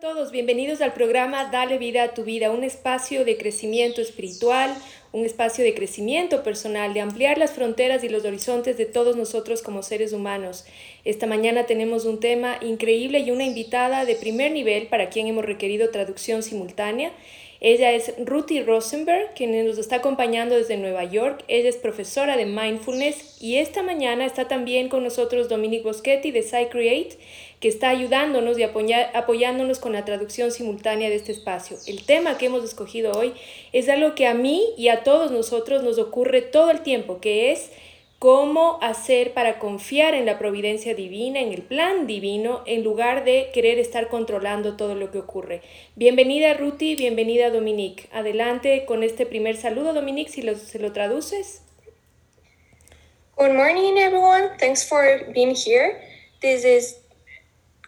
todos, bienvenidos al programa Dale vida a tu vida, un espacio de crecimiento espiritual, un espacio de crecimiento personal, de ampliar las fronteras y los horizontes de todos nosotros como seres humanos. Esta mañana tenemos un tema increíble y una invitada de primer nivel para quien hemos requerido traducción simultánea. Ella es Ruthie Rosenberg, quien nos está acompañando desde Nueva York. Ella es profesora de mindfulness y esta mañana está también con nosotros Dominic Boschetti de PsyCreate que está ayudándonos y apoyándonos con la traducción simultánea de este espacio. El tema que hemos escogido hoy es algo que a mí y a todos nosotros nos ocurre todo el tiempo, que es cómo hacer para confiar en la providencia divina, en el plan divino, en lugar de querer estar controlando todo lo que ocurre. Bienvenida Ruti, bienvenida Dominique. Adelante con este primer saludo, Dominique, si lo, se lo traduces. Good morning, everyone. Thanks for being here. This is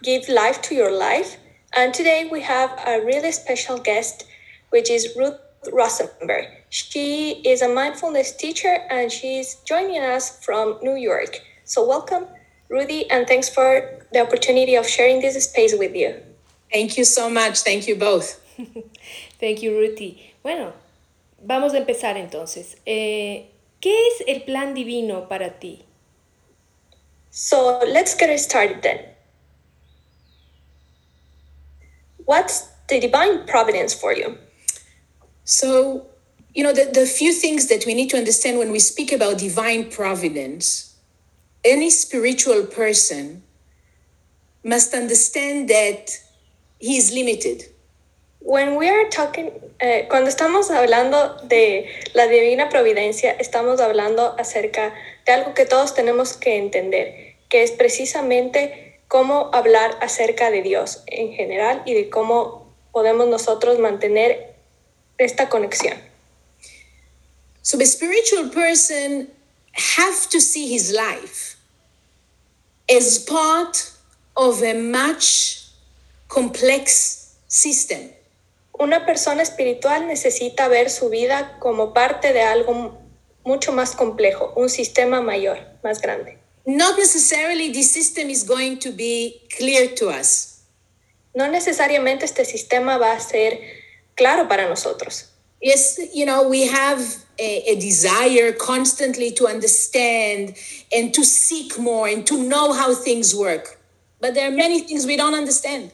give life to your life. And today we have a really special guest, which is Ruth Rosenberg. She is a mindfulness teacher and she's joining us from New York. So, welcome, Rudy, and thanks for the opportunity of sharing this space with you. Thank you so much. Thank you both. Thank you, Ruthie. Bueno, vamos a empezar entonces. Eh, ¿Qué es el plan divino para ti? So, let's get started then. What's the divine providence for you? So, you know, the, the few things that we need to understand when we speak about divine providence, any spiritual person must understand that he is limited. When we are talking, eh, cuando estamos hablando de la divina providencia, estamos hablando acerca de algo que todos tenemos que entender, que es precisamente cómo hablar acerca de Dios en general y de cómo podemos nosotros mantener esta conexión. So the spiritual person have to see his life as part of a much complex system. Una persona espiritual necesita ver su vida como parte de algo mucho más complejo, un sistema mayor, más grande. not necessarily the system is going to be clear to us. No necesariamente este sistema va a ser claro para nosotros. Yes, you know, we have a, a, desire constantly to understand and to seek more and to know how things work. But there are many things we don't understand.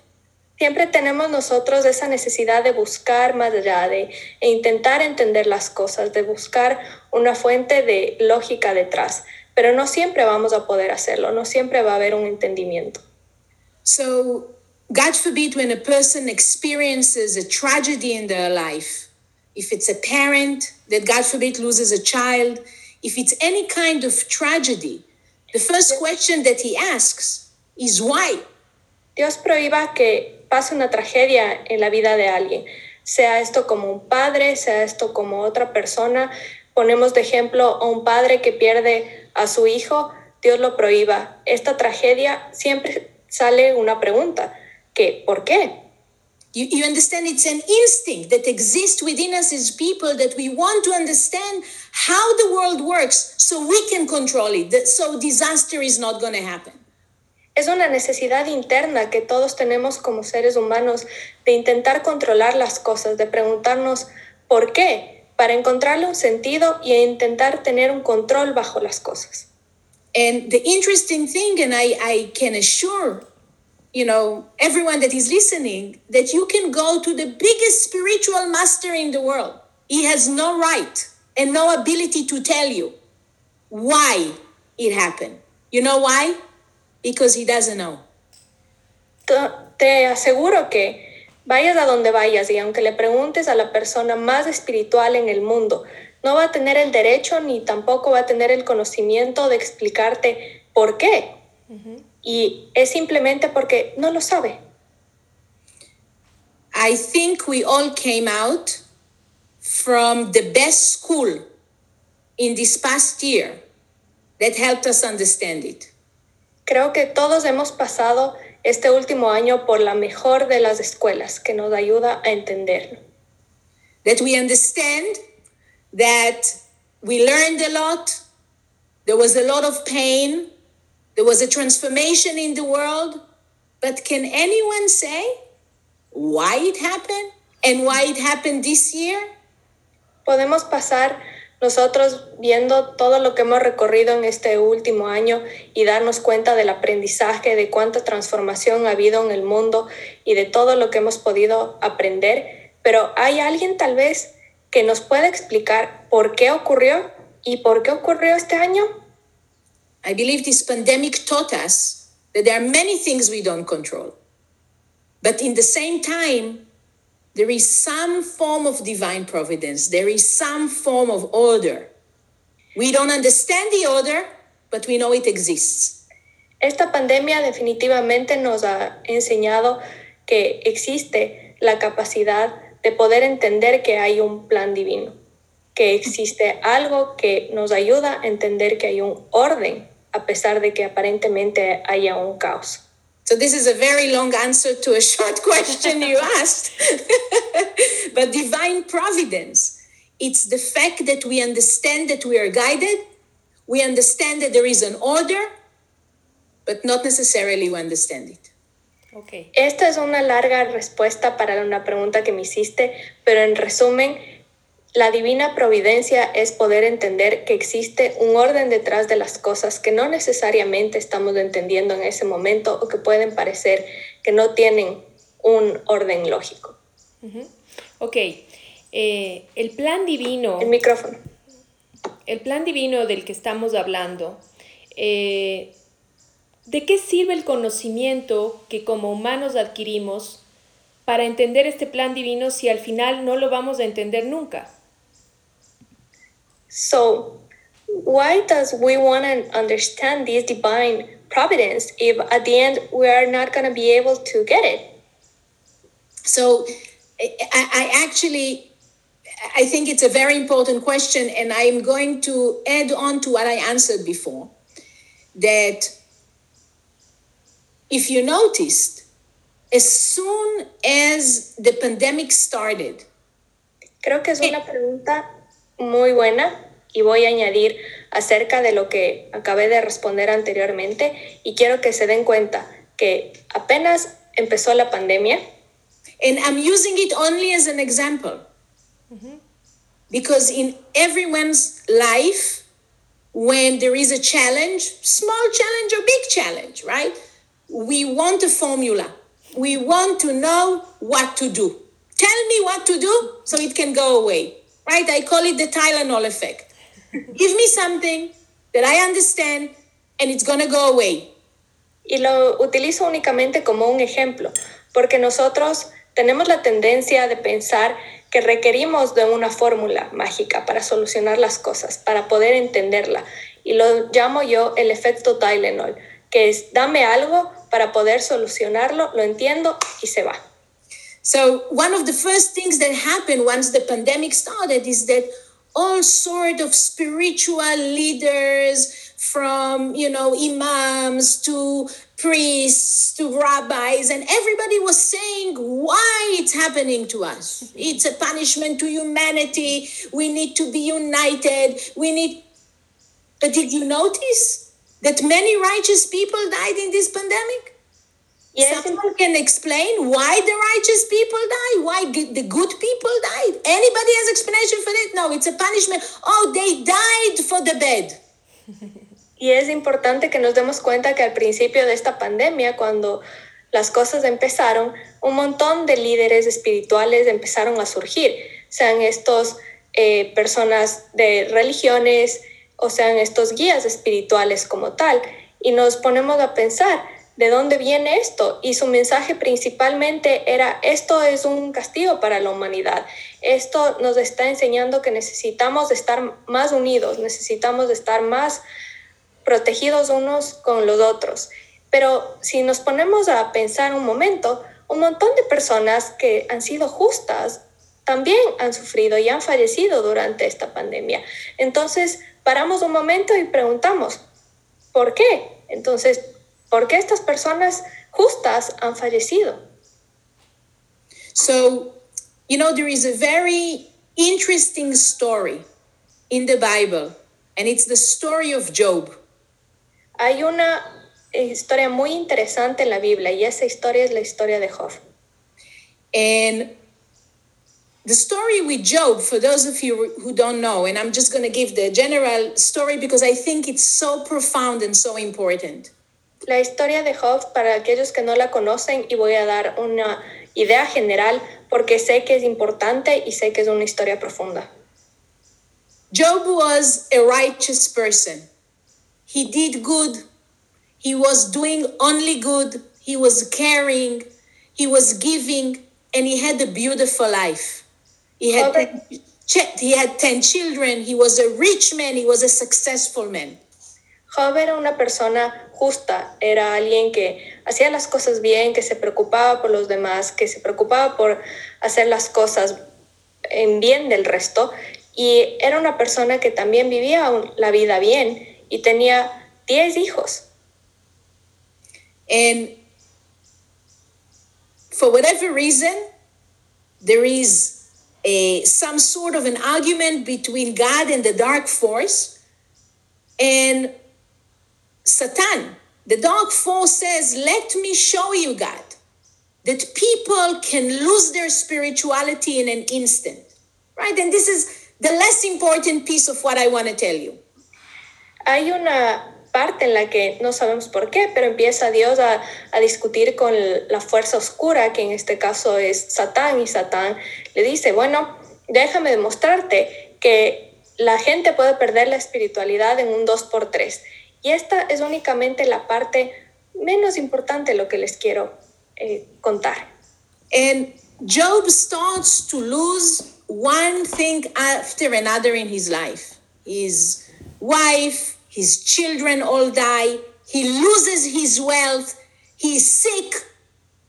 Siempre tenemos nosotros esa necesidad de buscar más allá, de e intentar entender las cosas, de buscar una fuente de lógica detrás pero no siempre vamos a poder hacerlo, no siempre va a haber un entendimiento. So, God forbid when a person experiences a tragedy in their life, if it's a parent that God forbid loses a child, if it's any kind of tragedy, the first question that he asks is why? Dios prohíba que pase una tragedia en la vida de alguien, sea esto como un padre, sea esto como otra persona. Ponemos de ejemplo a un padre que pierde a su hijo, Dios lo prohíba. Esta tragedia siempre sale una pregunta, que ¿por qué? You, you understand it's an instinct that exists within us as people that we want to understand how the world works so we can control it, so disaster is not going to happen. Es una necesidad interna que todos tenemos como seres humanos de intentar controlar las cosas, de preguntarnos ¿por qué? para encontrarle un sentido y intentar tener un control bajo las cosas. And the interesting thing, and I, I can assure, you know, everyone that is listening, that you can go to the biggest spiritual master in the world. He has no right and no ability to tell you why it happened. You know why? Because he doesn't know. Te aseguro que Vayas a donde vayas y aunque le preguntes a la persona más espiritual en el mundo, no va a tener el derecho ni tampoco va a tener el conocimiento de explicarte por qué. Y es simplemente porque no lo sabe. I think we all came out from the best school in this past year that helped us understand it. Creo que todos hemos pasado este último año por la mejor de las escuelas que nos ayuda a entenderlo. That we understand that we learned a lot, there was a lot of pain, there was a transformation in the world, but can anyone say why it happened and why it happened this year? Podemos pasar nosotros viendo todo lo que hemos recorrido en este último año y darnos cuenta del aprendizaje, de cuánta transformación ha habido en el mundo y de todo lo que hemos podido aprender. Pero hay alguien tal vez que nos pueda explicar por qué ocurrió y por qué ocurrió este año. I believe this pandemic taught us that there are many things we don't control. But in the same time, there is some form of divine providence, there is some form of order. We don't understand the order, but we know it exists. Esta pandemia definitivamente nos ha enseñado que existe la capacidad de poder entender que hay un plan divino, que existe algo que nos ayuda a entender que hay un orden a pesar de que aparentemente haya un caos. So, this is a very long answer to a short question you asked. but divine providence, it's the fact that we understand that we are guided, we understand that there is an order, but not necessarily we understand it. Ok. Esta es una larga respuesta para una pregunta que me hiciste, pero en resumen, la divina providencia es poder entender que existe un orden detrás de las cosas que no necesariamente estamos entendiendo en ese momento o que pueden parecer que no tienen un orden lógico. Ok. Eh, el plan divino. El micrófono. el plan divino del que estamos hablando, eh, ¿de qué sirve el conocimiento que como humanos adquirimos para entender este plan divino si al final no lo vamos a entender nunca? So, why does we want to understand this divine providence if at the end we are not going to be able to get it? So I, I actually I think it's a very important question, and I'm going to add on to what I answered before. That if you noticed, as soon as the pandemic started, Creo que es una eh, pregunta muy buena y voy a añadir acerca de lo que acabé de responder anteriormente y quiero que se den cuenta que apenas empezó la pandemia, and I'm using it only as an example, because in everyone's life, when there is a challenge, small challenge or big challenge, right? We want a formula. We want to know what to do. Tell me what to do so it can go away, right? I call it the Tylenol effect. Give me something that I understand and it's going to go away. y lo utilizo únicamente como un ejemplo, porque nosotros tenemos la tendencia de pensar que requerimos de una fórmula mágica para solucionar las cosas, para poder entenderla. Y lo llamo yo el efecto Tylenol, que es dame algo para poder solucionarlo, lo entiendo y se va. So one of the first things that happened once the pandemic started is that all sort of spiritual leaders from you know imams to priests to rabbis and everybody was saying why it's happening to us? It's a punishment to humanity. We need to be united. We need but did you notice that many righteous people died in this pandemic Yes. Someone can explain why the righteous people die, why the good people died. Anybody has explanation for it? No, it's a punishment. Oh, they died for the bed. Y es importante que nos demos cuenta que al principio de esta pandemia, cuando las cosas empezaron, un montón de líderes espirituales empezaron a surgir, sean estos eh, personas de religiones o sean estos guías espirituales como tal. Y nos ponemos a pensar, ¿de dónde viene esto? Y su mensaje principalmente era, esto es un castigo para la humanidad. Esto nos está enseñando que necesitamos estar más unidos, necesitamos estar más protegidos unos con los otros. Pero si nos ponemos a pensar un momento, un montón de personas que han sido justas también han sufrido y han fallecido durante esta pandemia. Entonces, paramos un momento y preguntamos, ¿por qué? Entonces, ¿por qué estas personas justas han fallecido? So, you know, there is a very interesting story in the Bible, and it's the story of Job. Hay una eh, historia muy interesante en la Biblia y esa historia es la historia de Job. And the story with Job, for those of you who don't know, and I'm just going to give the general story because I think it's so profound and so important. La historia de Job, para aquellos que no la conocen, y voy a dar una idea general porque sé que es importante y sé que es una historia profunda. Job was a righteous person. He did good. He was doing only good. He was caring. He was giving. And he had a beautiful life. He had, ten, he had 10 children. He was a rich man. He was a successful man. Job era una persona justa, era alguien que hacía las cosas bien, que se preocupaba por los demás, que se preocupaba por hacer las cosas en bien del resto y era una persona que también vivía la vida bien y tenía 10 hijos. And for whatever reason, there is a, some sort of an argument between God and the dark force. And Satan, the dark force says, Let me show you, God, that people can lose their spirituality in an instant. Right? And this is the less important piece of what I want to tell you. Hay una parte en la que no sabemos por qué, pero empieza Dios a, a discutir con la fuerza oscura, que en este caso es Satán, y Satán le dice, bueno, déjame demostrarte que la gente puede perder la espiritualidad en un 2x3. Y esta es únicamente la parte menos importante lo que les quiero eh, contar. And Job starts to lose one thing after another in his life. His wife, his children all die. He loses his wealth. He's sick.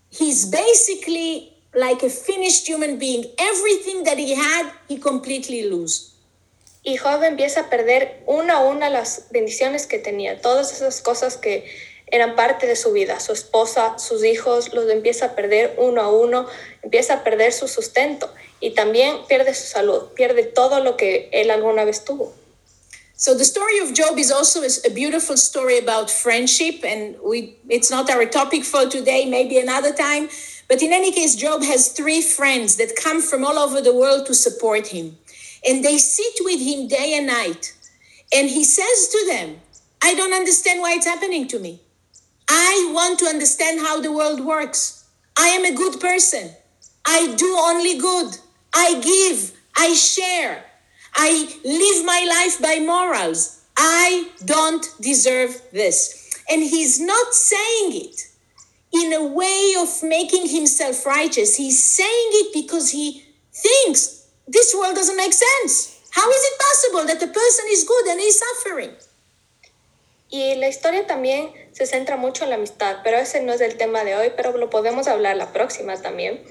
He's basically like a finished human being. Everything that he had, he completely loses. Y Job empieza a perder una a una las bendiciones que tenía, todas esas cosas que eran parte de su vida, su esposa, sus hijos, los empieza a perder uno a uno, empieza a perder su sustento y también pierde su salud, pierde todo lo que él alguna vez tuvo. So the story of Job is also a beautiful story about friendship, and we it's not our topic for today, maybe another time. But in any case, Job has three friends that come from all over the world to support him. And they sit with him day and night. And he says to them, I don't understand why it's happening to me. I want to understand how the world works. I am a good person. I do only good. I give. I share. I live my life by morals. I don't deserve this. And he's not saying it in a way of making himself righteous. He's saying it because he thinks this world doesn't make sense. How is it possible that the person is good and he's suffering? Y la historia también se centra mucho en la amistad, pero ese no es el tema de hoy, pero lo podemos hablar la próxima también.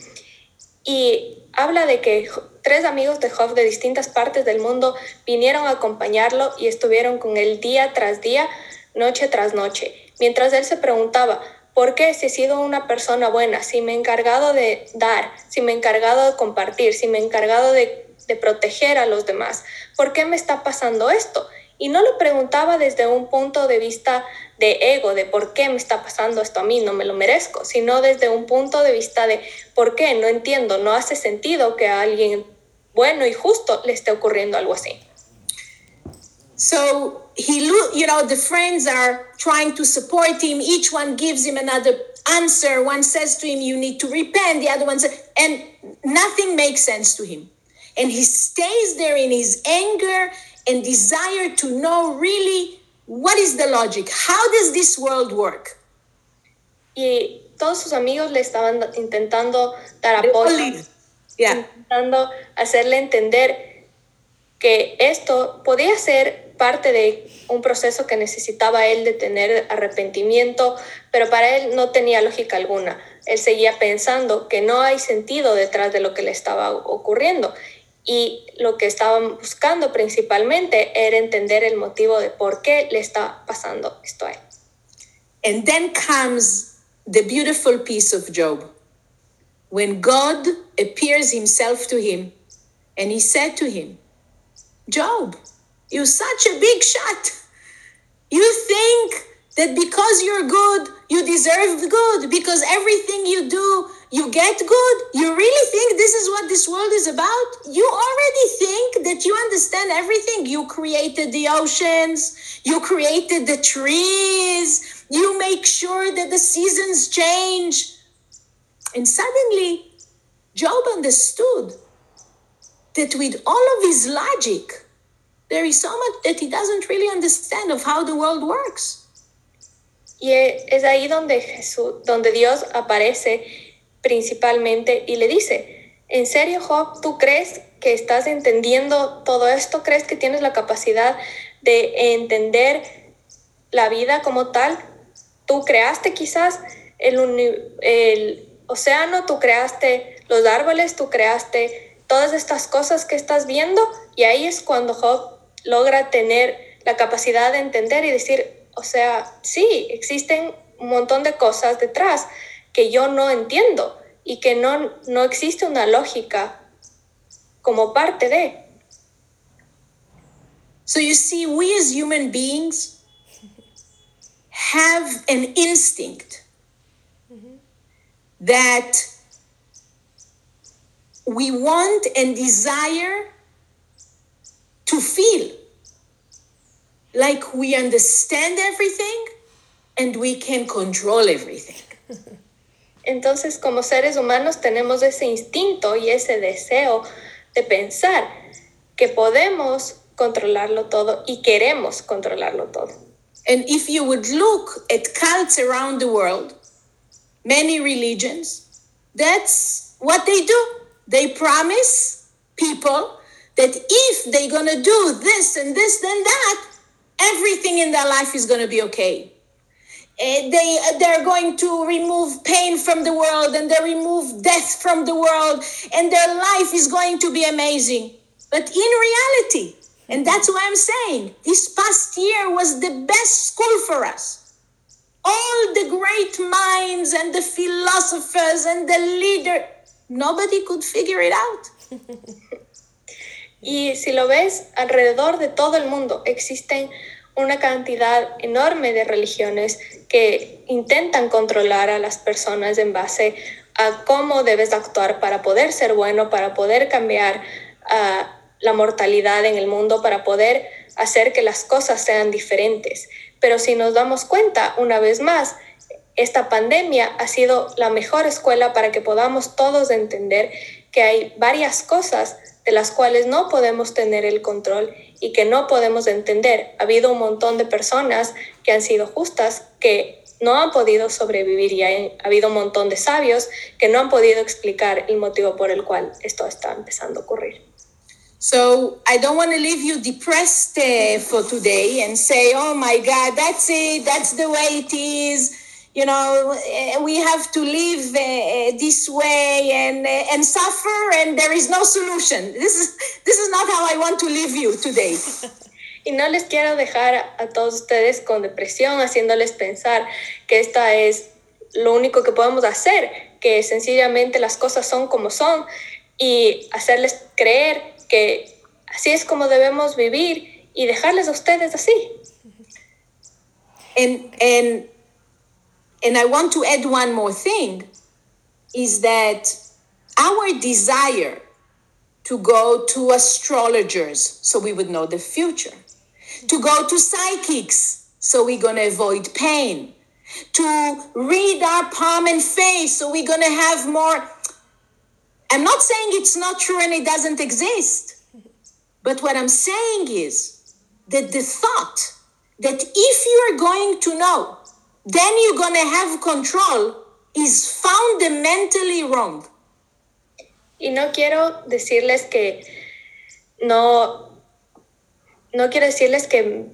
Y habla de que tres amigos de Job de distintas partes del mundo vinieron a acompañarlo y estuvieron con él día tras día, noche tras noche, mientras él se preguntaba, ¿por qué si he sido una persona buena, si me he encargado de dar, si me he encargado de compartir, si me he encargado de, de proteger a los demás, ¿por qué me está pasando esto? Y no lo preguntaba desde un punto de vista de ego, de por qué me está pasando esto a mí, no me lo merezco, sino desde un punto de vista de por qué, no entiendo, no hace sentido que a alguien bueno y justo le esté ocurriendo algo así. So he, lo- you know, the friends are trying to support him. Each one gives him another answer. One says to him, "You need to repent." The other one says, and nothing makes sense to him. And he stays there in his anger and desire to know really what is the logic. How does this world work? Y todos sus amigos le estaban intentando dar apoyo. Yeah. intentando hacerle entender que esto podía ser parte de un proceso que necesitaba él de tener arrepentimiento, pero para él no tenía lógica alguna. Él seguía pensando que no hay sentido detrás de lo que le estaba ocurriendo. Y lo que estaban buscando principalmente era entender el motivo de por qué le está pasando esto a él. And then comes the beautiful piece of Job. When God appears himself to him and he said to him, Job, you're such a big shot. You think that because you're good, you deserve good, because everything you do, you get good. You really think this is what this world is about, you already think that you understand everything. You created the oceans, you created the trees, you make sure that the seasons change. And suddenly, Job understood that with all of his logic, there is so much that he doesn't really understand of how the world works. Y es ahí donde Jesús, donde Dios aparece principalmente y le dice, ¿en serio Job, tú crees que estás entendiendo todo esto? ¿Crees que tienes la capacidad de entender la vida como tal? Tú creaste quizás el, el océano, tú creaste los árboles, tú creaste todas estas cosas que estás viendo y ahí es cuando Job logra tener la capacidad de entender y decir, o sea, sí, existen un montón de cosas detrás que yo no entiendo y que no, no existe una lógica como parte de. So you see, we as human beings have an instinct that we want and desire to feel like we understand everything and we can control everything. Entonces, como seres humanos tenemos ese instinto y ese deseo de pensar que podemos controlarlo todo y queremos controlarlo todo. And if you would look at cults around the world, many religions, that's what they do. They promise people that if they're going to do this and this and that, everything in their life is going to be okay. Uh, they they're going to remove pain from the world and they remove death from the world and their life is going to be amazing. But in reality and that's why i'm saying this past year was the best school for us. All the great minds and the philosophers and the leader nobody could figure it out y si lo ves alrededor de todo el mundo existen una cantidad enorme de religiones que intentan controlar a las personas en base a cómo debes actuar para poder ser bueno, para poder cambiar uh, la mortalidad en el mundo, para poder hacer que las cosas sean diferentes. Pero si nos damos cuenta, una vez más, esta pandemia ha sido la mejor escuela para que podamos todos entender que hay varias cosas de las cuales no podemos tener el control y que no podemos entender. Ha habido un montón de personas que han sido justas, que no han podido sobrevivir y ha habido un montón de sabios que no han podido explicar el motivo por el cual esto está empezando a ocurrir. So I don't want to leave you depressed uh, for today and say, oh my God, that's it, that's the way it is you know eh, we have to live uh, this way and and suffer and there is no solution. This is this is not how i want to leave you today. Y no les quiero dejar a todos ustedes con depresión haciéndoles pensar que esta es lo único que podemos hacer que sencillamente las cosas son como son y hacerles creer que así es como debemos vivir y dejarles a ustedes así. And and and I want to add one more thing is that our desire to go to astrologers so we would know the future, to go to psychics so we're going to avoid pain, to read our palm and face so we're going to have more. I'm not saying it's not true and it doesn't exist, but what I'm saying is that the thought that if you are going to know then you're going to have control is fundamentally wrong. Y no quiero decirles que no, no quiero decirles que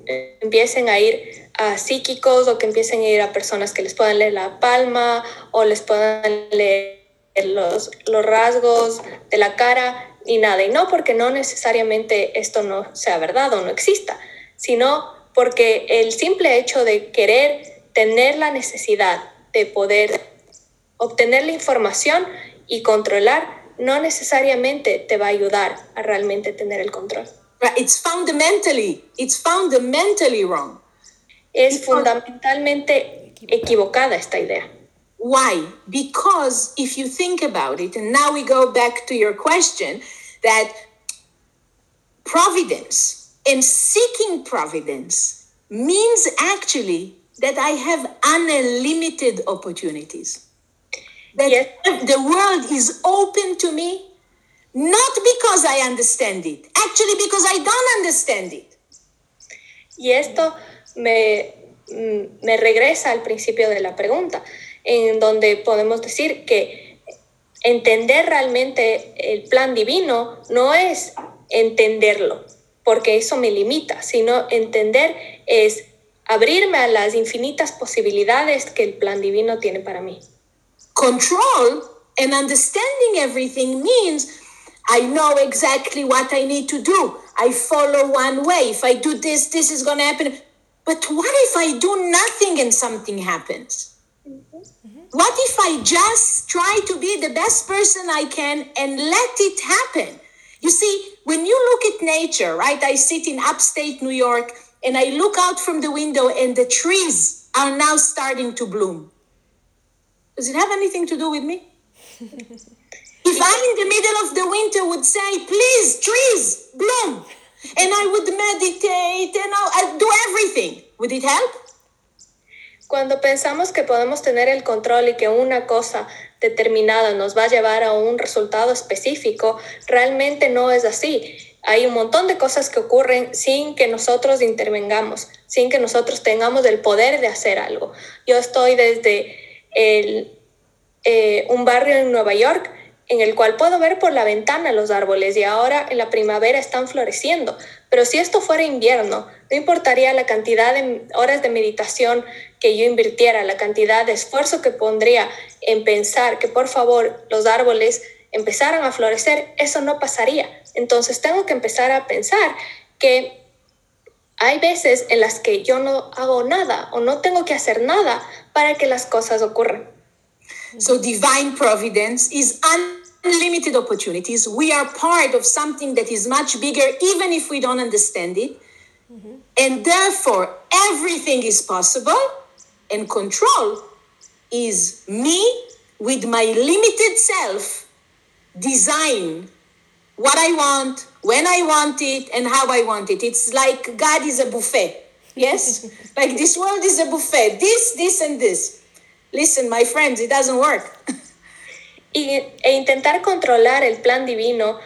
empiecen a ir a psíquicos o que empiecen a ir a personas que les puedan leer la palma o les puedan leer los, los rasgos de la cara ni nada. Y no porque no necesariamente esto no sea verdad o no exista, sino porque el simple hecho de querer tener la necesidad de poder obtener la información y controlar no necesariamente te va a ayudar a realmente tener el control. It's fundamentally, it's fundamentally wrong. Es fundamentalmente equivocada esta idea. Why? Because if you think about it, and now we go back to your question, that providence and seeking providence means actually that I have unlimited opportunities. That Yes. the world is open to me, not because I understand it, actually because I don't understand it. Y esto me, mm, me regresa al principio de la pregunta, en donde podemos decir que entender realmente el plan divino no es entenderlo, porque eso me limita, sino entender es abrirme a las infinitas posibilidades que el plan divino tiene para mí. Control and understanding everything means I know exactly what I need to do. I follow one way. If I do this, this is going to happen. But what if I do nothing and something happens? What if I just try to be the best person I can and let it happen? You see, when you look at nature, right? I sit in upstate New York and I look out from the window and the trees are now starting to bloom. Does it have anything to do with me? if I, in the middle of the winter, would say, please, trees, bloom, and I would meditate and I'll, I'd do everything, would it help? Cuando pensamos que podemos tener el control y que una cosa determinada nos va a llevar a un resultado específico, realmente no es así. Hay un montón de cosas que ocurren sin que nosotros intervengamos, sin que nosotros tengamos el poder de hacer algo. Yo estoy desde eh, un barrio en Nueva York en el cual puedo ver por la ventana los árboles y ahora en la primavera están floreciendo. Pero si esto fuera invierno, no importaría la cantidad de horas de meditación que yo invirtiera, la cantidad de esfuerzo que pondría en pensar que por favor los árboles empezaran a florecer, eso no pasaría. Entonces tengo que empezar a pensar que hay veces en las que yo no hago nada o no tengo que hacer nada para que las cosas ocurran. So divine providence is unlimited opportunities. We are part of something that is much bigger, even if we don't understand it. And therefore, everything is possible, and control is me with my limited self design what I want, when I want it, and how I want it. It's like God is a buffet. Yes? like this world is a buffet. This, this, and this. Listen, my friends, it doesn't work. y, e intentar controlar el plan divino,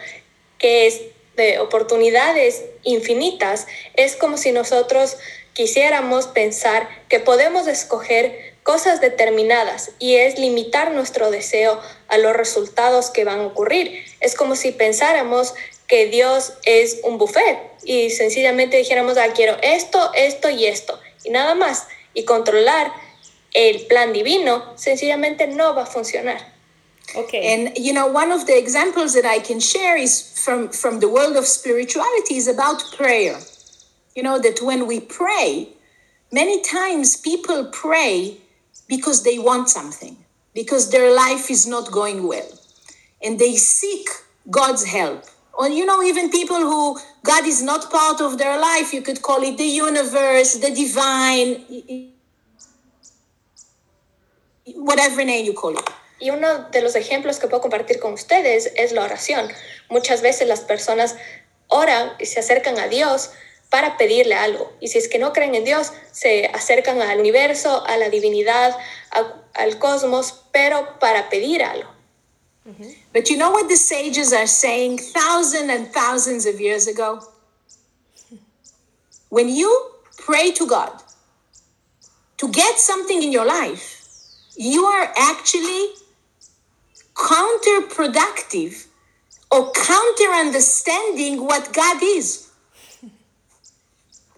que es de oportunidades infinitas, es como si nosotros quisiéramos pensar que podemos escoger cosas determinadas y es limitar nuestro deseo a los resultados que van a ocurrir. Es como si pensáramos que Dios es un buffet y sencillamente dijéramos, ah, quiero esto, esto y esto, y nada más. Y controlar el plan divino sencillamente no va a funcionar. Okay. And you know, one of the examples that I can share is from from the world of spirituality is about prayer. You know that when we pray, many times people pray because they want something, because their life is not going well, and they seek God's help. Or you know, even people who God is not part of their life, you could call it the universe, the divine, whatever name you call it. Y uno de los ejemplos que puedo compartir con ustedes es la oración. Muchas veces las personas oran y se acercan a Dios para pedirle algo. Y si es que no creen en Dios, se acercan al universo, a la divinidad, a- al cosmos, pero para pedir algo. But you know what the sages are saying thousands and thousands of years ago? When you pray to God to get something in your life, you are actually counterproductive or counter understanding what God is.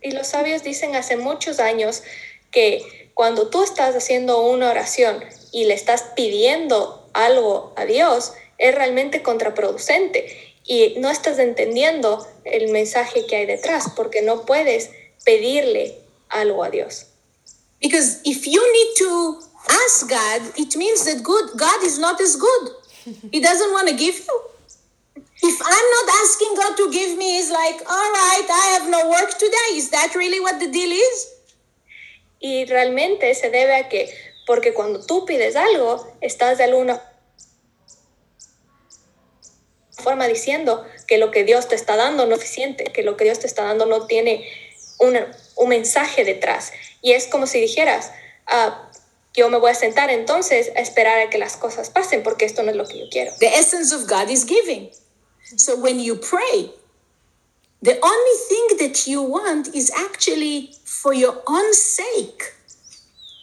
Y los sabios dicen hace muchos años que cuando tú estás haciendo una oración y le estás pidiendo algo a Dios, es realmente contraproducente y no estás entendiendo el mensaje que hay detrás porque no puedes pedirle algo a Dios. Because if you need to ask God, it means that good God is not as good. He doesn't want to give you. If I'm not asking God to give me, He's like, all right, I have no work today. Is that really what the deal is? Y realmente se debe a que Porque cuando tú pides algo, estás de alguna forma diciendo que lo que Dios te está dando no es suficiente, que lo que Dios te está dando no tiene una, un mensaje detrás. Y es como si dijeras, ah, yo me voy a sentar entonces a esperar a que las cosas pasen porque esto no es lo que yo quiero. The essence of God is giving. So when you pray, the only thing that you want is actually for your own sake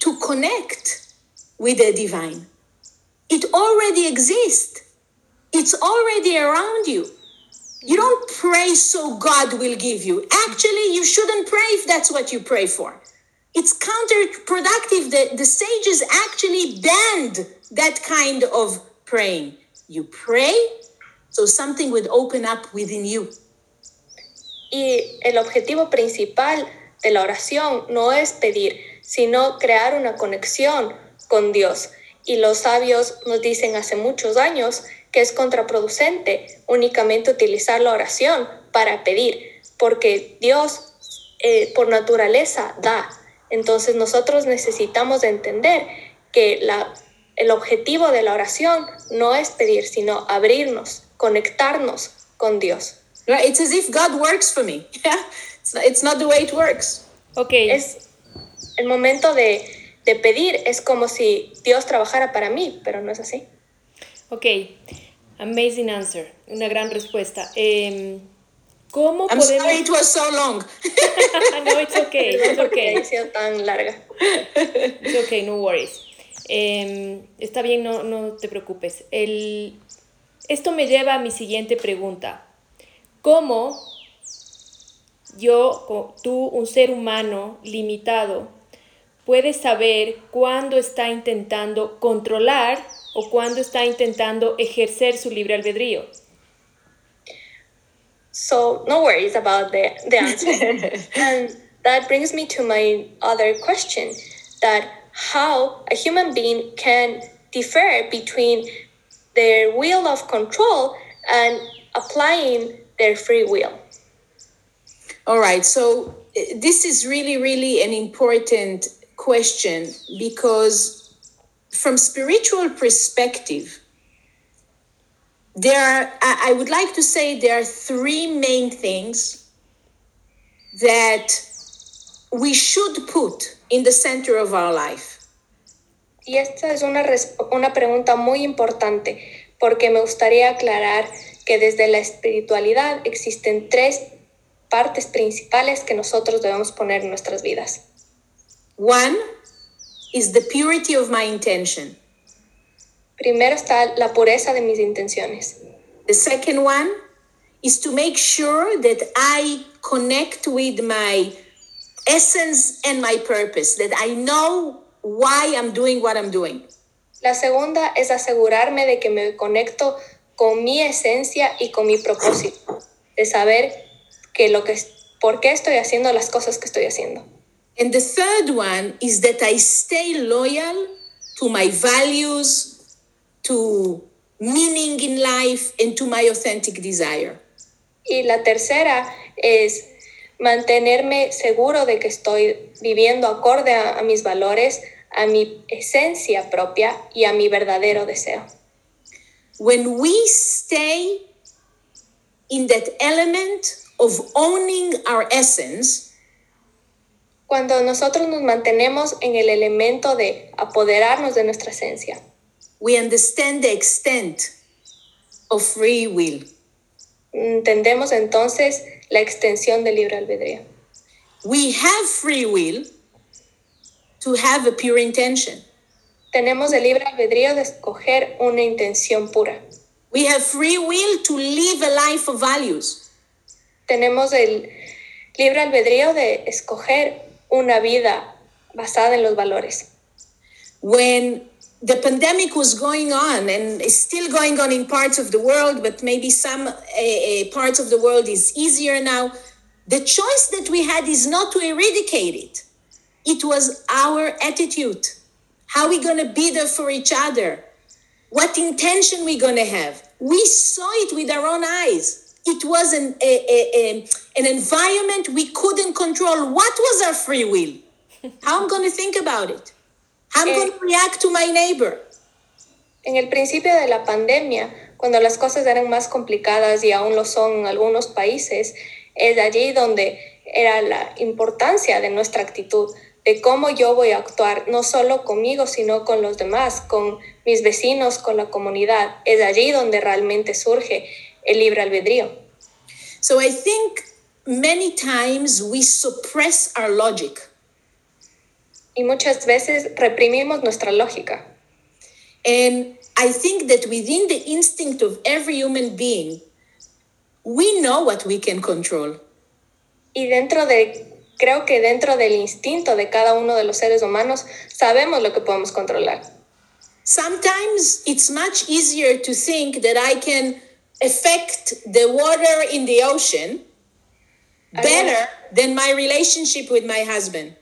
to connect with the divine. It already exists. It's already around you. You don't pray so God will give you. Actually, you shouldn't pray if that's what you pray for. It's counterproductive. The, the sages actually banned that kind of praying. You pray so something would open up within you. Y el objetivo principal de la oración no es pedir, sino crear una conexión con Dios. Y los sabios nos dicen hace muchos años que es contraproducente únicamente utilizar la oración para pedir, porque Dios eh, por naturaleza da. Entonces nosotros necesitamos entender que la, el objetivo de la oración no es pedir, sino abrirnos, conectarnos con Dios. Right? It's as if God works for me. Yeah? It's, not, it's not the way it works. Ok, Es el momento de, de pedir, es como si Dios trabajara para mí, pero no es así. ok. Amazing answer. Una gran respuesta. Em, ¿Cómo I'm podemos...? sorry it was so long. no, it's okay, it's okay. haya sido tan larga. It's okay, no worries. Em, está bien, no, no te preocupes. El, esto me lleva a mi siguiente pregunta. ¿Cómo yo, tú, un ser humano limitado, puedes saber cuándo está intentando controlar o cuándo está intentando ejercer su libre albedrío? So no worries about the, the answer. and that brings me to my other question that how a human being can differ between their will of control and applying their free will. All right. So uh, this is really, really an important question because from spiritual perspective, there are, I would like to say there are three main things that we should put in the center of our life. Y esta es una, una pregunta muy importante porque me gustaría aclarar que desde la espiritualidad existen tres partes principales que nosotros debemos poner en nuestras vidas. One is the purity of my intention. Primero está la pureza de mis intenciones. The second one is to make sure that I connect with my essence and my purpose, that I know why I'm doing what I'm doing. La segunda es asegurarme de que me conecto con mi esencia y con mi propósito, de saber que lo que por qué estoy haciendo las cosas que estoy haciendo. And the third one is that I stay loyal to my values, to meaning in life, and to my authentic desire. Y la tercera es mantenerme seguro de que estoy viviendo acorde a, a mis valores, a mi esencia propia y a mi verdadero deseo. When we stay in that element of owning our essence, Cuando nosotros nos mantenemos en el elemento de apoderarnos de nuestra esencia, we understand the extent of free will. entendemos entonces la extensión del libre albedrío. We have free will to have a pure intention. Tenemos el libre albedrío de escoger una intención pura. We have free will to live a life of values. Tenemos el libre albedrío de escoger una vida basada en los valores. When the pandemic was going on and is still going on in parts of the world, but maybe some uh, parts of the world is easier now, the choice that we had is not to eradicate it. It was our attitude. How we going to be there for each other? What intention we going to have? We saw it with our own eyes. It was an, a, a, a- an environment we couldn't control. What was our free will? How I'm going to think about it? How I'm Eh. going to react to my neighbor? En el principio de la pandemia, cuando las cosas eran más complicadas y aún lo son en algunos países, es allí donde era la importancia de nuestra actitud, de cómo yo voy a actuar, no solo conmigo, sino con los demás, con mis vecinos, con la comunidad. Es allí donde realmente surge el libre albedrío. So I think many times we suppress our logic. Y muchas veces reprimimos nuestra lógica. And I think that within the instinct of every human being, we know what we can control. Y dentro de, creo que dentro del instinto de cada uno de los seres humanos, sabemos lo que podemos controlar. Sometimes it's much easier to think that I can affect the water in the ocean better than my relationship with my husband.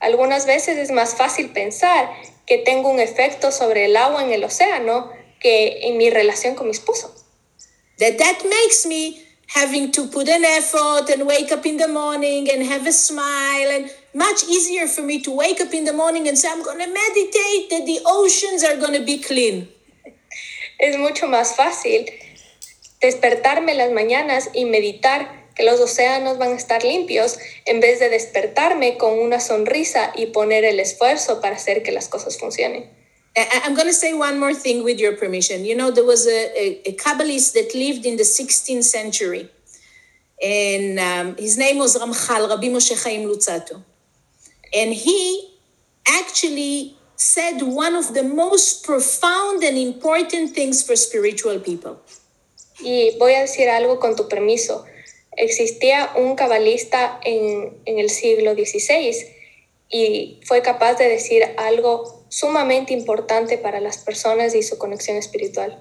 Algunas veces es más fácil pensar que tengo un efecto sobre el agua en el océano que en mi relación con mi esposo. That that makes me having to put an effort and wake up in the morning and have a smile and much easier for me to wake up in the morning and say I'm going meditate that the oceans are going be clean. Es mucho más fácil despertarme las mañanas y meditar que los océanos van a estar limpios en vez de despertarme con una sonrisa y poner el esfuerzo para hacer que las cosas funcionen. I'm going to say one more thing with your permission. You know, there was a, a, a Kabbalist that lived in the 16th century, and um, his name was Ramchal, Rabbi Moshe Chaim Lutzato. And he actually said one of the most profound and important things for spiritual people. Y voy a decir algo con tu permiso. Existía un cabalista en, en el siglo XVI y fue capaz de decir algo sumamente importante para las personas y su conexión espiritual.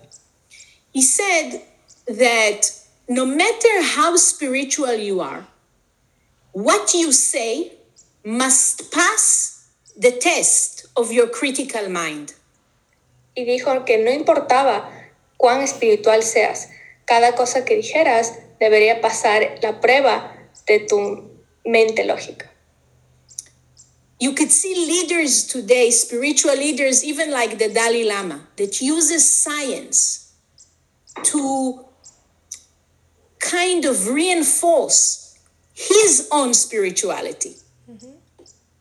He said that no matter how spiritual you are, what you say must pass the test of your critical mind. Y dijo que no importaba cuán espiritual seas, cada cosa que dijeras debería pasar la prueba de tu mente lógica. You could see leaders today, spiritual leaders, even like the Dalai Lama, that uses science to kind of reinforce his own spirituality.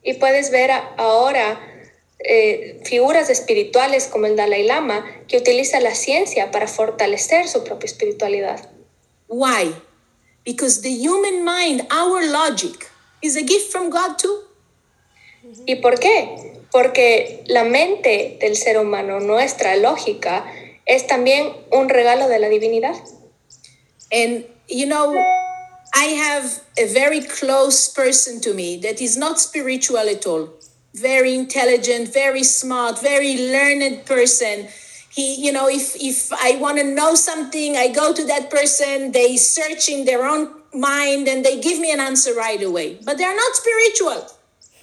Y puedes ver ahora eh, figuras espirituales como el Dalai Lama que utiliza la ciencia para fortalecer su propia espiritualidad. Why? Because the human mind, our logic, is a gift from God too. ¿Y por qué? Porque la mente del ser humano, nuestra lógica, es también un regalo de la divinidad. And you know, I have a very close person to me that is not spiritual at all. Very intelligent, very smart, very learned person. He, you know, if if I want to know something, I go to that person, they search in their own mind and they give me an answer right away. But they're not spiritual.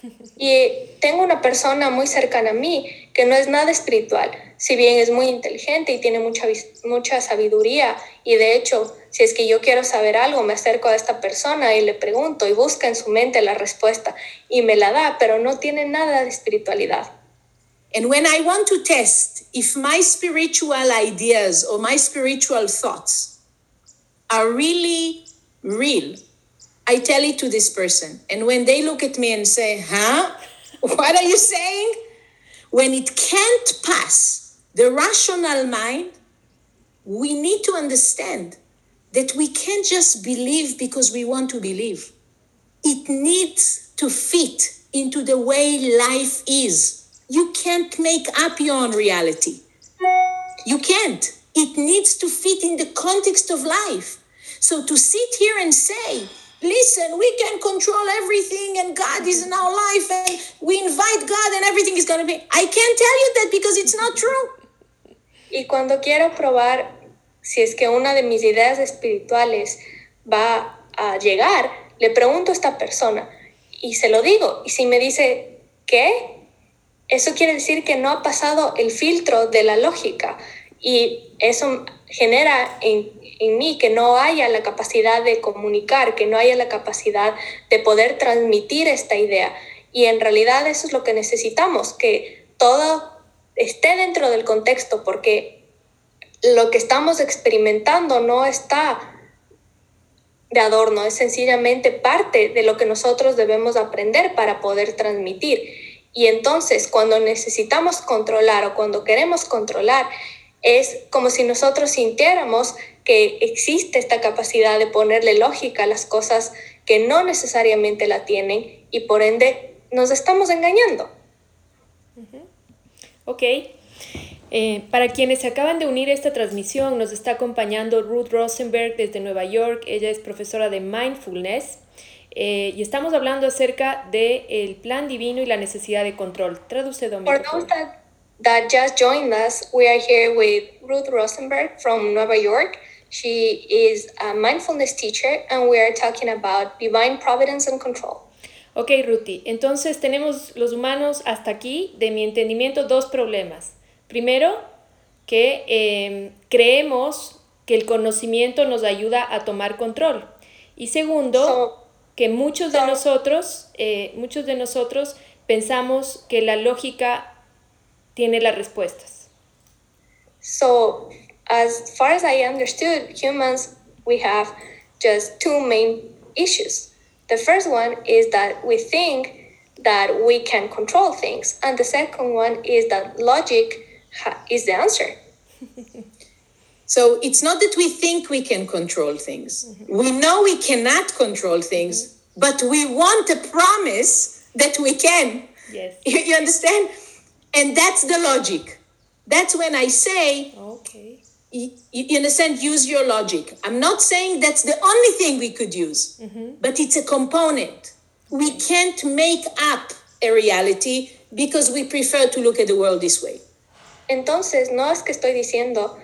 Y tengo una persona muy cercana a mí que no es nada espiritual, si bien es muy inteligente y tiene mucha, mucha sabiduría. Y de hecho, si es que yo quiero saber algo, me acerco a esta persona y le pregunto y busca en su mente la respuesta y me la da, pero no tiene nada de espiritualidad. And when I want to test if my spiritual ideas or my spiritual thoughts are really real, I tell it to this person. And when they look at me and say, huh? What are you saying? When it can't pass the rational mind, we need to understand that we can't just believe because we want to believe. It needs to fit into the way life is. You can't make up your own reality. You can't. It needs to fit in the context of life. So to sit here and say, listen, we can control everything and God is in our life and we invite God and everything is going to be. I can't tell you that because it's not true. Y cuando quiero probar si es que una de mis ideas espirituales va a llegar, le pregunto a esta persona y se lo digo. Y si me dice, ¿qué? Eso quiere decir que no ha pasado el filtro de la lógica y eso genera en, en mí que no haya la capacidad de comunicar, que no haya la capacidad de poder transmitir esta idea. Y en realidad eso es lo que necesitamos, que todo esté dentro del contexto, porque lo que estamos experimentando no está de adorno, es sencillamente parte de lo que nosotros debemos aprender para poder transmitir. Y entonces cuando necesitamos controlar o cuando queremos controlar, es como si nosotros sintiéramos que existe esta capacidad de ponerle lógica a las cosas que no necesariamente la tienen y por ende nos estamos engañando. Ok. Eh, para quienes se acaban de unir a esta transmisión, nos está acompañando Ruth Rosenberg desde Nueva York. Ella es profesora de mindfulness eh, y estamos hablando acerca del el plan divino y la necesidad de control. Traduce, Domingo. Those that, just joined us, we are here with Ruth Rosenberg from Nueva York. She is a mindfulness teacher and we are talking about divine providence and control. Ok, Ruti. Entonces tenemos los humanos hasta aquí, de mi entendimiento, dos problemas. Primero, que em, creemos que el conocimiento nos ayuda a tomar control. Y segundo, que muchos de nosotros, eh, muchos de nosotros pensamos que la lógica tiene las respuestas. So, as far as I understood, humans, we have just two main issues. The first one is that we think that we can control things, and the second one is that logic is the answer. so it's not that we think we can control things. Mm-hmm. We know we cannot control things, mm-hmm. but we want a promise that we can. Yes. You, you understand? And that's the logic. That's when I say, okay. You, you understand? Use your logic. I'm not saying that's the only thing we could use, mm-hmm. but it's a component. We can't make up a reality because we prefer to look at the world this way. Entonces, no es que estoy diciendo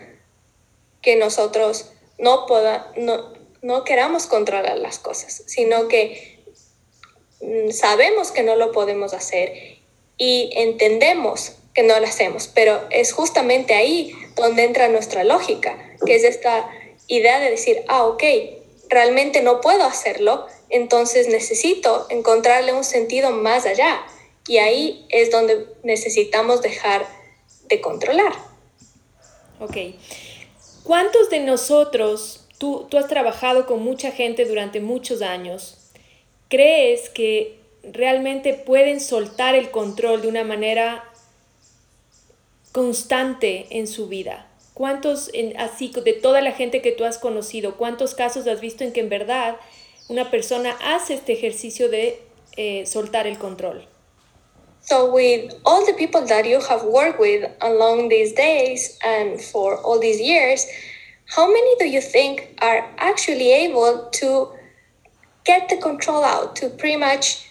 que nosotros no, poda, no, no queramos controlar las cosas, sino que mm, sabemos que no lo podemos hacer y entendemos que no lo hacemos, pero es justamente ahí donde entra nuestra lógica, que es esta idea de decir, ah, ok, realmente no puedo hacerlo, entonces necesito encontrarle un sentido más allá. Y ahí es donde necesitamos dejar de controlar. Ok. ¿Cuántos de nosotros, tú, tú has trabajado con mucha gente durante muchos años, crees que realmente pueden soltar el control de una manera constante en su vida? ¿Cuántos, así de toda la gente que tú has conocido, cuántos casos has visto en que en verdad una persona hace este ejercicio de eh, soltar el control? So, with all the people that you have worked with along these days and for all these years, how many do you think are actually able to get the control out, to pretty much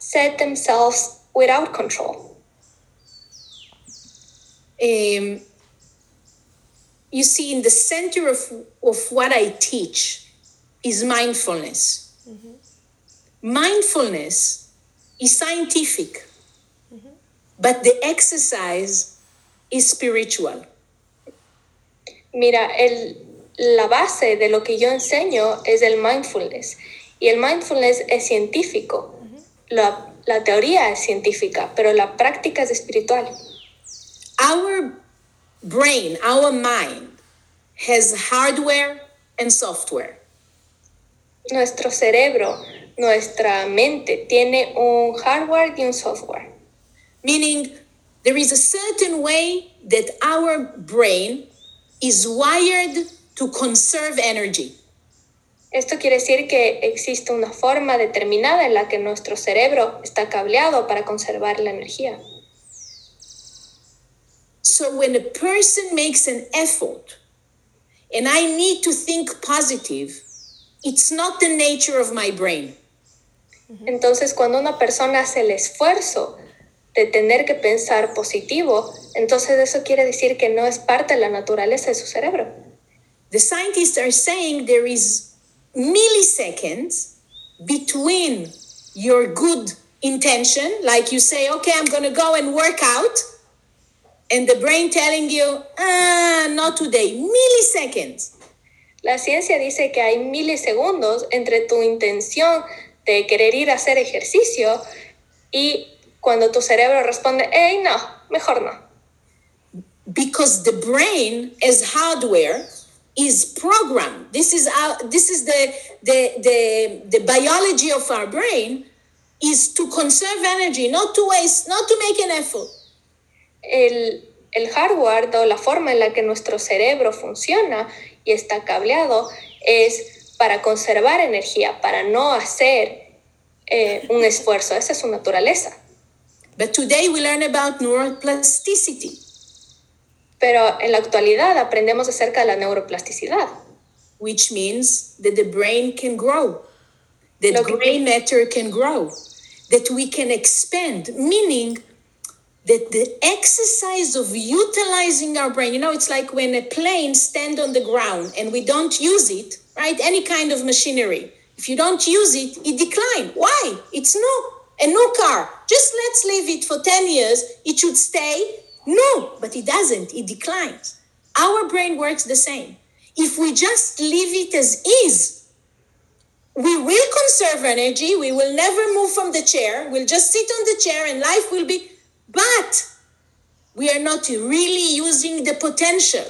set themselves without control? Um, you see, in the center of, of what I teach is mindfulness. Mm-hmm. Mindfulness is scientific but the exercise is spiritual. Mira, el, la base de lo que yo enseño es el mindfulness y el mindfulness es científico. La, la teoría es científica, pero la práctica es espiritual. Our brain, our mind has hardware and software. Nuestro cerebro, nuestra mente tiene un hardware y un software. meaning there is a certain way that our brain is wired to conserve energy. Esto quiere decir que existe una forma determinada en la que nuestro cerebro está cableado para conservar la energía. So when a person makes an effort and I need to think positive, it's not the nature of my brain. Entonces cuando una persona hace el esfuerzo de tener que pensar positivo, entonces eso quiere decir que no es parte de la naturaleza de su cerebro. The scientists are saying there is milliseconds between your good intention, like you say, okay, I'm going to go and work out, and the brain telling you, ah, not today, milliseconds. La ciencia dice que hay milisegundos entre tu intención de querer ir a hacer ejercicio y cuando tu cerebro responde, hey, no, mejor no. because the brain as hardware is programmed this is our this is the the the, the biology of our brain is to conserve energy not to waste not to make an effort El, el hardware o la forma en la que nuestro cerebro funciona y está cableado es para conservar energía, para no hacer eh, un esfuerzo. Esa es su naturaleza. but today we learn about neuroplasticity Pero en la actualidad aprendemos acerca de la neuroplasticidad, which means that the brain can grow. That Lo que- gray matter can grow. That we can expand. Meaning that the exercise of utilizing our brain you know it's like when a plane stand on the ground and we don't use it right any kind of machinery. If you don't use it it decline. Why it's new a new car. Just let's leave it for 10 years. It should stay no but it doesn't it declines our brain works the same if we just leave it as is we will conserve energy. We will never move from the chair. We'll just sit on the chair and life will be, but we are not really using the potential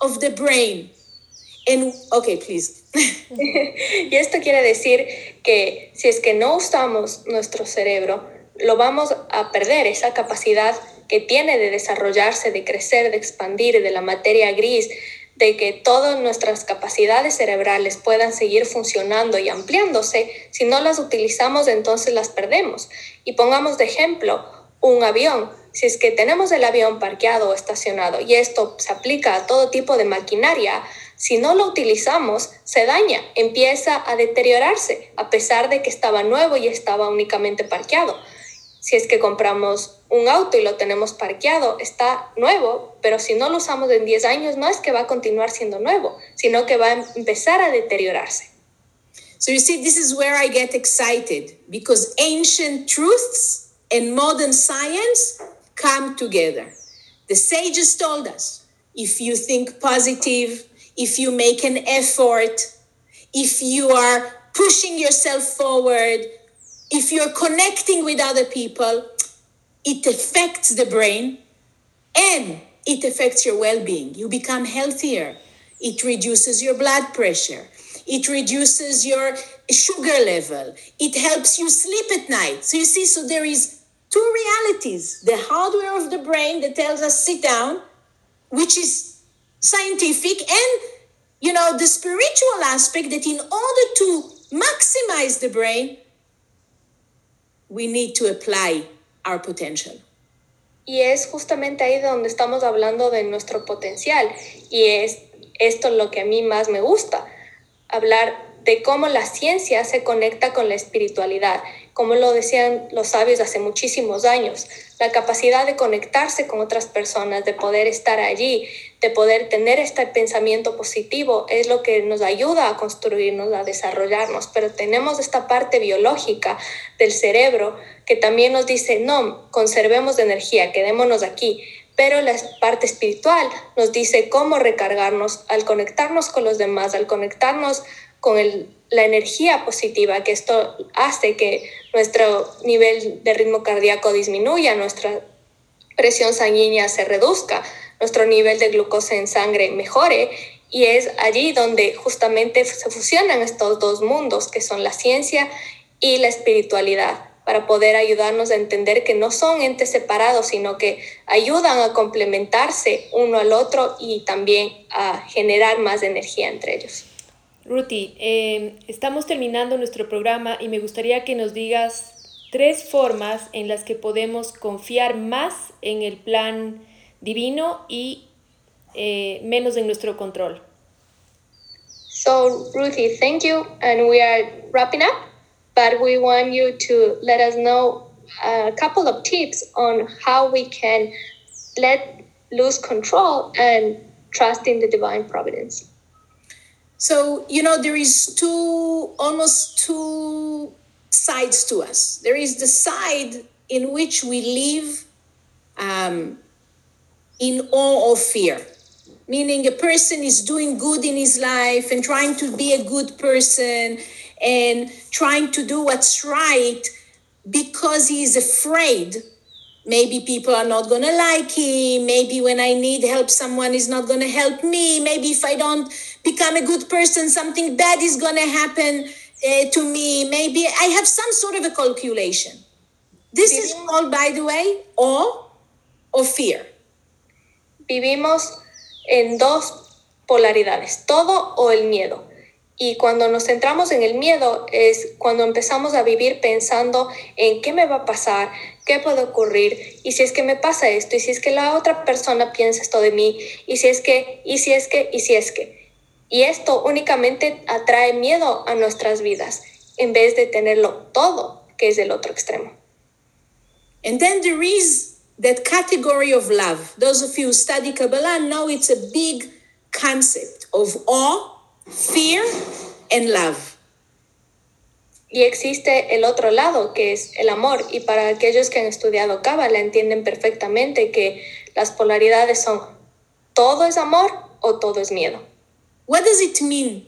of the brain. And okay, please. Y esto quiere decir que si es que no usamos nuestro cerebro, lo vamos a perder, esa capacidad que tiene de desarrollarse, de crecer, de expandir, de la materia gris, de que todas nuestras capacidades cerebrales puedan seguir funcionando y ampliándose. Si no las utilizamos, entonces las perdemos. Y pongamos de ejemplo un avión. Si es que tenemos el avión parqueado o estacionado, y esto se aplica a todo tipo de maquinaria, si no lo utilizamos, se daña, empieza a deteriorarse, a pesar de que estaba nuevo y estaba únicamente parqueado. Si es que compramos un auto y lo tenemos parqueado, está nuevo, pero si no lo usamos en 10 años, no es que va a continuar siendo nuevo, sino que va a empezar a deteriorarse. So you see, this is where I get excited because ancient truths and modern science come together. The sages told us if you think positive, if you make an effort, if you are pushing yourself forward, if you're connecting with other people, it affects the brain and it affects your well being. You become healthier. It reduces your blood pressure. It reduces your sugar level. It helps you sleep at night. So you see, so there is two realities the hardware of the brain that tells us sit down, which is scientific, and you know, the spiritual aspect that in order to maximize the brain, we need to apply our potential. Y es justamente ahí donde estamos hablando de nuestro potencial. Y es esto lo que a mí más me gusta, hablar de cómo la ciencia se conecta con la espiritualidad, como lo decían los sabios hace muchísimos años, la capacidad de conectarse con otras personas, de poder estar allí, de poder tener este pensamiento positivo, es lo que nos ayuda a construirnos, a desarrollarnos, pero tenemos esta parte biológica del cerebro que también nos dice, no, conservemos de energía, quedémonos aquí, pero la parte espiritual nos dice cómo recargarnos al conectarnos con los demás, al conectarnos con el, la energía positiva, que esto hace que nuestro nivel de ritmo cardíaco disminuya, nuestra presión sanguínea se reduzca, nuestro nivel de glucosa en sangre mejore. Y es allí donde justamente se fusionan estos dos mundos, que son la ciencia y la espiritualidad para poder ayudarnos a entender que no son entes separados, sino que ayudan a complementarse uno al otro y también a generar más energía entre ellos. Ruti, eh, estamos terminando nuestro programa y me gustaría que nos digas tres formas en las que podemos confiar más en el plan divino y eh, menos en nuestro control. So, Ruthie, thank you. And we are wrapping up, but we want you to let us know a couple of tips on how we can let lose control and trust in the divine providence. So, you know, there is two, almost two sides to us. There is the side in which we live um, in awe of fear, meaning a person is doing good in his life and trying to be a good person and trying to do what's right, because he is afraid. Maybe people are not going to like him. Maybe when i need help someone is not going to help me. Maybe if i don't become a good person something bad is going to happen uh, to me maybe i have some sort of a calculation this is called by the way awe or fear Vivimos en dos polaridades, todo o el miedo. Y cuando nos centramos en el miedo es cuando empezamos a vivir pensando en qué me va a pasar, qué puede ocurrir, y si es que me pasa esto, y si es que la otra persona piensa esto de mí, y si es que, y si es que, y si es que. Y esto únicamente atrae miedo a nuestras vidas en vez de tenerlo todo, que es el otro extremo. And then there is that category of love. Those of you who study Kabbalah know it's a big concept of awe, fear, and love. Y existe el otro lado, que es el amor. Y para aquellos que han estudiado Kabbalah entienden perfectamente que las polaridades son todo es amor o todo es miedo. What does it mean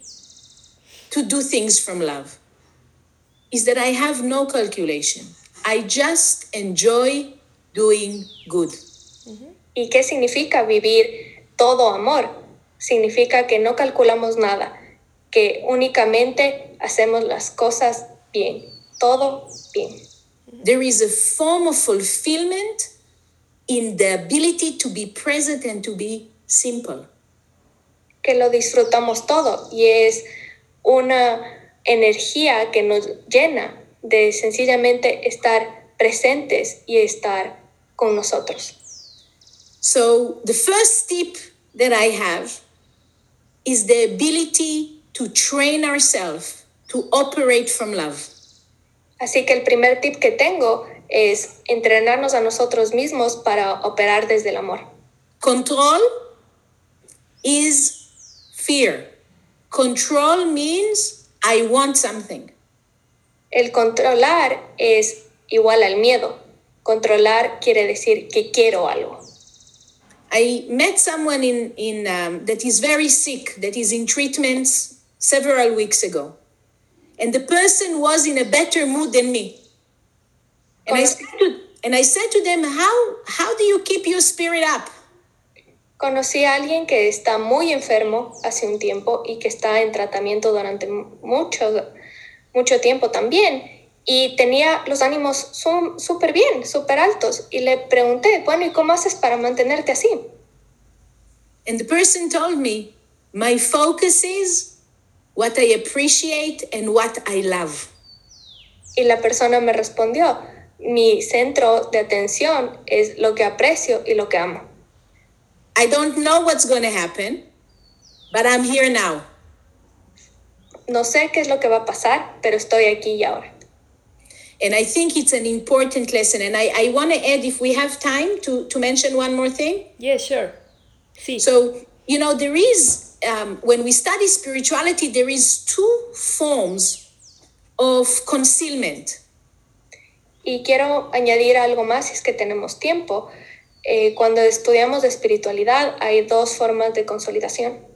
to do things from love? Is that I have no calculation. I just enjoy doing good. ¿Y qué significa vivir todo amor? Significa que no calculamos nada, que únicamente hacemos las cosas bien, todo bien. There is a form of fulfillment in the ability to be present and to be simple. Que lo disfrutamos todo y es una energía que nos llena de sencillamente estar presentes y estar con nosotros. So, the first tip that I have is the ability to train ourselves to operate from love. Así que el primer tip que tengo es entrenarnos a nosotros mismos para operar desde el amor. Control is fear. Control means I want something. El controlar es igual al miedo. Controlar quiere decir que quiero algo. I met someone in, in um, that is very sick, that is in treatments several weeks ago. And the person was in a better mood than me. And I said to, and I said to them, how, how do you keep your spirit up? Conocí a alguien que está muy enfermo hace un tiempo y que está en tratamiento durante mucho, mucho tiempo también. Y tenía los ánimos súper bien, súper altos. Y le pregunté, bueno, ¿y cómo haces para mantenerte así? And the person told me, my focus is what I appreciate and what I love. Y la persona me respondió, mi centro de atención es lo que aprecio y lo que amo. I don't know what's going to happen, but I'm here now. No sé qué es lo que va a pasar, pero estoy aquí y ahora. And I think it's an important lesson. And I, I want to add, if we have time, to, to mention one more thing. Yeah, sure. Sí. So, you know, there is, um, when we study spirituality, there is two forms of concealment. Y quiero añadir algo más, si es que tenemos tiempo. Eh, cuando estudiamos de espiritualidad, hay dos formas de consolidación.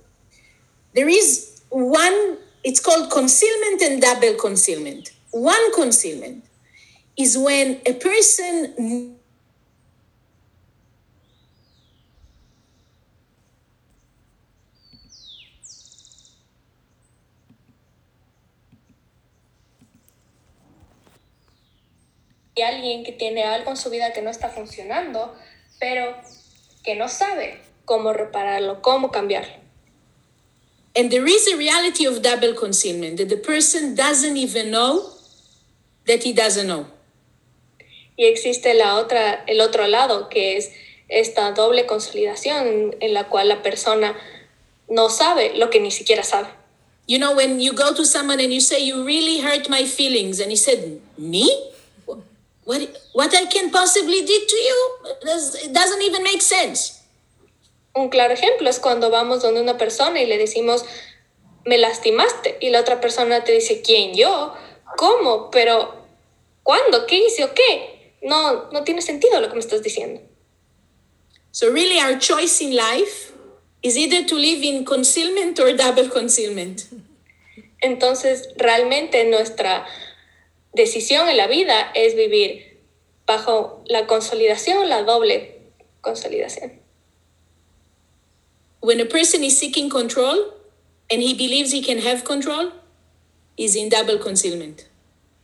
There is one, it's called concealment and double concealment. One concealment is when a person Y alguien que tiene algo en su vida que no está funcionando, pero que no sabe cómo repararlo, cómo cambiarlo. And there is a reality of double concealment that the person doesn't even know that he doesn't know. Y existe la otra, el otro lado, que es esta doble consolidación en la cual la persona no sabe lo que ni siquiera sabe. You know, when you go to someone and you say, You really hurt my feelings, and he said, Me? What, what I can possibly did to you? It doesn't even make sense. Un claro ejemplo es cuando vamos donde una persona y le decimos, me lastimaste, y la otra persona te dice, ¿quién yo? ¿Cómo? Pero, ¿cuándo? ¿Qué hice o qué? No, no tiene sentido lo que me estás diciendo. So, really, our choice in life is either to live in concealment or double concealment. Entonces, realmente nuestra decisión en la vida es vivir bajo la consolidación, la doble consolidación. When a person is seeking control and he believes he can have control, is in double concealment.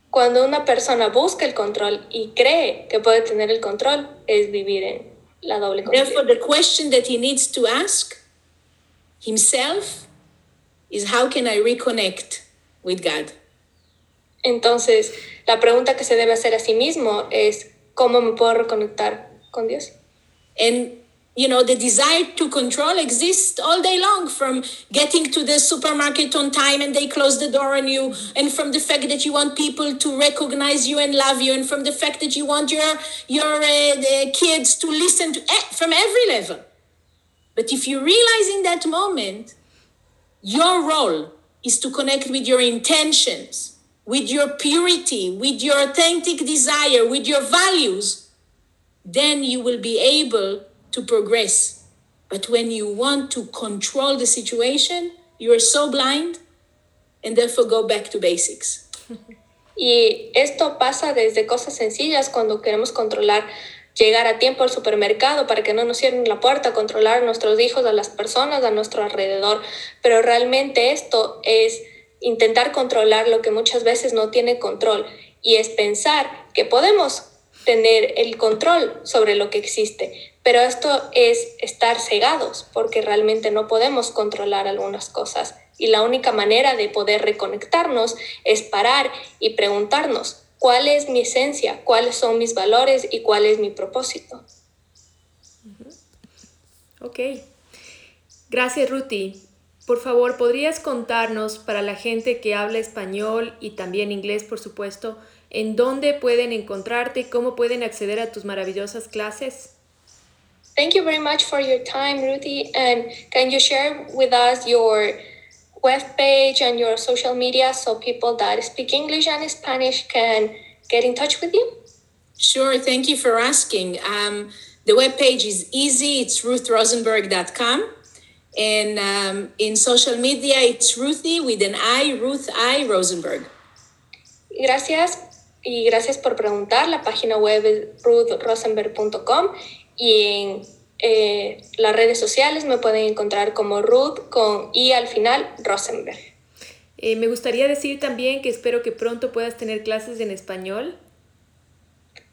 Cuando una persona busca el control y cree que puede tener el control, es vivir en la doble Therefore, the question that he needs to ask himself is how can I reconnect with God? Entonces, la pregunta que se debe hacer a sí mismo es, ¿cómo me puedo reconectar con Dios? And you know, the desire to control exists all day long from getting to the supermarket on time and they close the door on you, and from the fact that you want people to recognize you and love you, and from the fact that you want your your uh, kids to listen to from every level. But if you realize in that moment, your role is to connect with your intentions, with your purity, with your authentic desire, with your values, then you will be able to progress. But when you want to control the situation, you are so blind and therefore go back to basics. Y esto pasa desde cosas sencillas cuando queremos controlar, llegar a tiempo al supermercado para que no nos cierren la puerta, controlar a nuestros hijos, a las personas a nuestro alrededor. Pero realmente esto es intentar controlar lo que muchas veces no tiene control y es pensar que podemos tener el control sobre lo que existe. Pero esto es estar cegados porque realmente no podemos controlar algunas cosas. Y la única manera de poder reconectarnos es parar y preguntarnos cuál es mi esencia, cuáles son mis valores y cuál es mi propósito. Ok. Gracias, Ruti. Por favor, ¿podrías contarnos para la gente que habla español y también inglés, por supuesto, en dónde pueden encontrarte y cómo pueden acceder a tus maravillosas clases? Thank you very much for your time, Ruthie. And can you share with us your webpage and your social media so people that speak English and Spanish can get in touch with you? Sure, thank you for asking. Um, the webpage is easy, it's ruthrosenberg.com. And um, in social media, it's Ruthie with an I, Ruth I Rosenberg. Gracias y gracias por preguntar. La página web es ruthrosenberg.com y en eh, las redes sociales me pueden encontrar como Ruth con I al final Rosenberg. Eh, me gustaría decir también que espero que pronto puedas tener clases en español.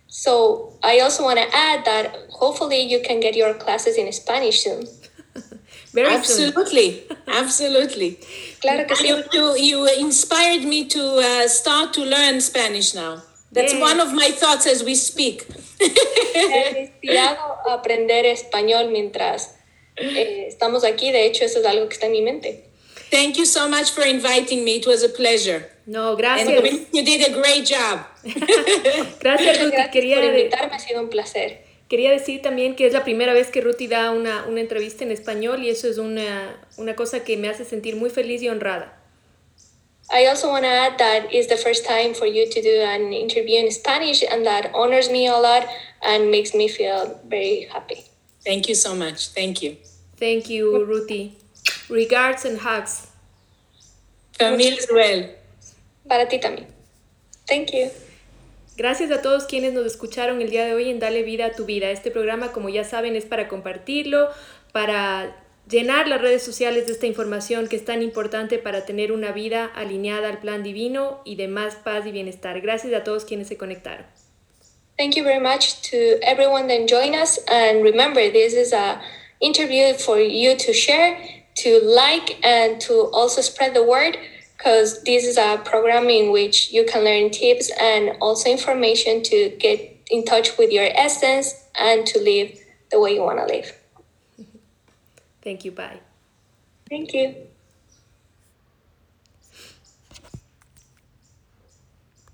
So I also want to add that hopefully you can get your classes in Spanish soon. Very soon. Absolutely, absolutely. Claro que sí. You, you, you inspired me to uh, start to learn Spanish now. That's Yes. one of my thoughts as we speak. Me he inspirado a aprender español mientras eh, estamos aquí. De hecho, eso es algo que está en mi mente. Thank you so much for inviting me. It was a pleasure. No, And gracias. you did a great job. Gracias, Ruti. Gracias Quería, por invitarme, ha sido un placer. Quería decir también que es la primera vez que Ruti da una, una entrevista en español y eso es una, una cosa que me hace sentir muy feliz y honrada. I also want to add that it's the first time for you to do an interview in Spanish, and that honors me a lot and makes me feel very happy. Thank you so much. Thank you. Thank you, Ruti. Regards and hugs. Camille well. Para ti también. Thank you. Gracias a todos quienes nos escucharon el día de hoy en Dale Vida a tu Vida. Este programa, como ya saben, es para compartirlo, para llenar las redes sociales de esta información que es tan importante para tener una vida alineada al plan divino y de más paz y bienestar. Gracias a todos quienes se conectaron. Thank you very much to everyone that joined us. And remember, this is a interview for you to share, to like, and to also spread the word. Because this is a program in which you can learn tips and also information to get in touch with your essence and to live the way you want to live. Thank you. Bye. Thank you.